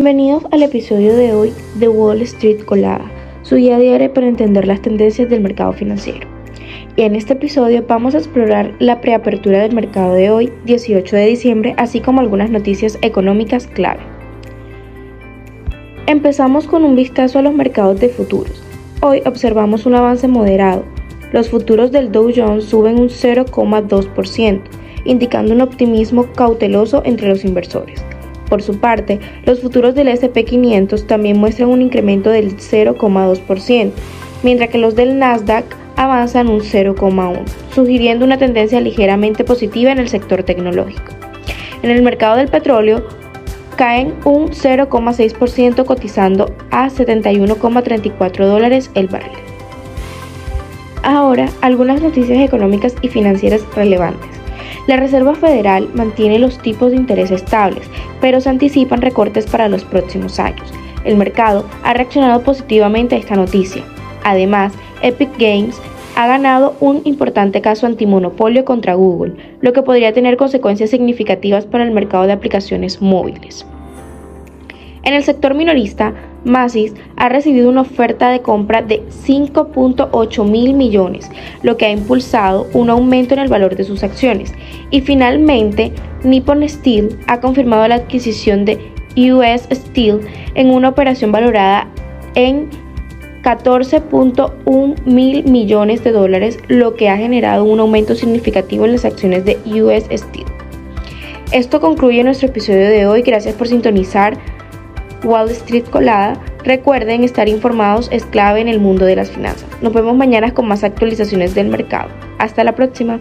Bienvenidos al episodio de hoy de Wall Street Colada, su guía diaria para entender las tendencias del mercado financiero. En este episodio vamos a explorar la preapertura del mercado de hoy, 18 de diciembre, así como algunas noticias económicas clave. Empezamos con un vistazo a los mercados de futuros. Hoy observamos un avance moderado. Los futuros del Dow Jones suben un 0,2%, indicando un optimismo cauteloso entre los inversores. Por su parte, los futuros del SP500 también muestran un incremento del 0,2%, mientras que los del Nasdaq avanzan un 0,1%, sugiriendo una tendencia ligeramente positiva en el sector tecnológico. En el mercado del petróleo, caen un 0,6% cotizando a 71,34 dólares el barril. Ahora, algunas noticias económicas y financieras relevantes. La Reserva Federal mantiene los tipos de interés estables, pero se anticipan recortes para los próximos años. El mercado ha reaccionado positivamente a esta noticia. Además, Epic Games ha ganado un importante caso antimonopolio contra Google, lo que podría tener consecuencias significativas para el mercado de aplicaciones móviles. En el sector minorista, Macy's ha recibido una oferta de compra de 5.8 mil millones, lo que ha impulsado un aumento en el valor de sus acciones. Y finalmente, Nippon Steel ha confirmado la adquisición de US Steel en una operación valorada en 14.1 mil millones de dólares, lo que ha generado un aumento significativo en las acciones de US Steel. Esto concluye nuestro episodio de hoy. Gracias por sintonizar Wall Street Colada. Recuerden, estar informados es clave en el mundo de las finanzas. Nos vemos mañana con más actualizaciones del mercado. Hasta la próxima.